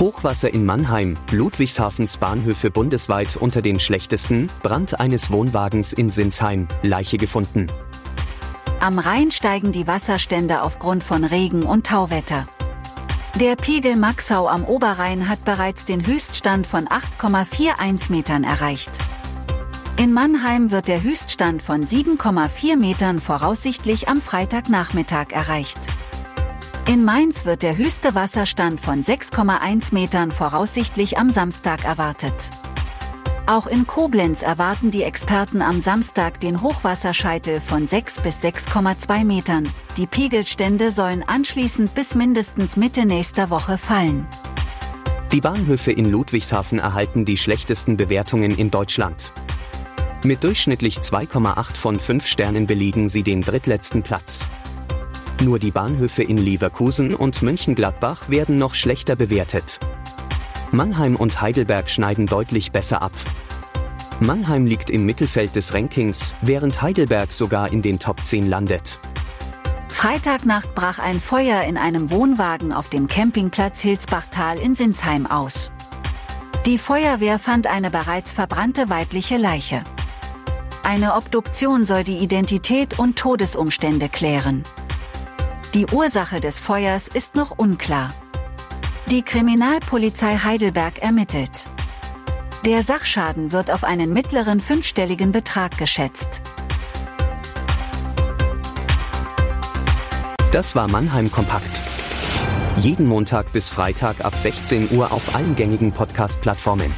Hochwasser in Mannheim, Ludwigshafens Bahnhöfe bundesweit unter den schlechtesten, Brand eines Wohnwagens in Sinsheim, Leiche gefunden. Am Rhein steigen die Wasserstände aufgrund von Regen und Tauwetter. Der Pegel Maxau am Oberrhein hat bereits den Höchststand von 8,41 Metern erreicht. In Mannheim wird der Höchststand von 7,4 Metern voraussichtlich am Freitagnachmittag erreicht. In Mainz wird der höchste Wasserstand von 6,1 Metern voraussichtlich am Samstag erwartet. Auch in Koblenz erwarten die Experten am Samstag den Hochwasserscheitel von 6 bis 6,2 Metern. Die Pegelstände sollen anschließend bis mindestens Mitte nächster Woche fallen. Die Bahnhöfe in Ludwigshafen erhalten die schlechtesten Bewertungen in Deutschland. Mit durchschnittlich 2,8 von 5 Sternen belegen sie den drittletzten Platz. Nur die Bahnhöfe in Leverkusen und Mönchengladbach werden noch schlechter bewertet. Mannheim und Heidelberg schneiden deutlich besser ab. Mannheim liegt im Mittelfeld des Rankings, während Heidelberg sogar in den Top 10 landet. Freitagnacht brach ein Feuer in einem Wohnwagen auf dem Campingplatz Hilsbachtal in Sinsheim aus. Die Feuerwehr fand eine bereits verbrannte weibliche Leiche. Eine Obduktion soll die Identität und Todesumstände klären. Die Ursache des Feuers ist noch unklar. Die Kriminalpolizei Heidelberg ermittelt. Der Sachschaden wird auf einen mittleren fünfstelligen Betrag geschätzt. Das war Mannheim Kompakt. Jeden Montag bis Freitag ab 16 Uhr auf allen gängigen Podcast-Plattformen.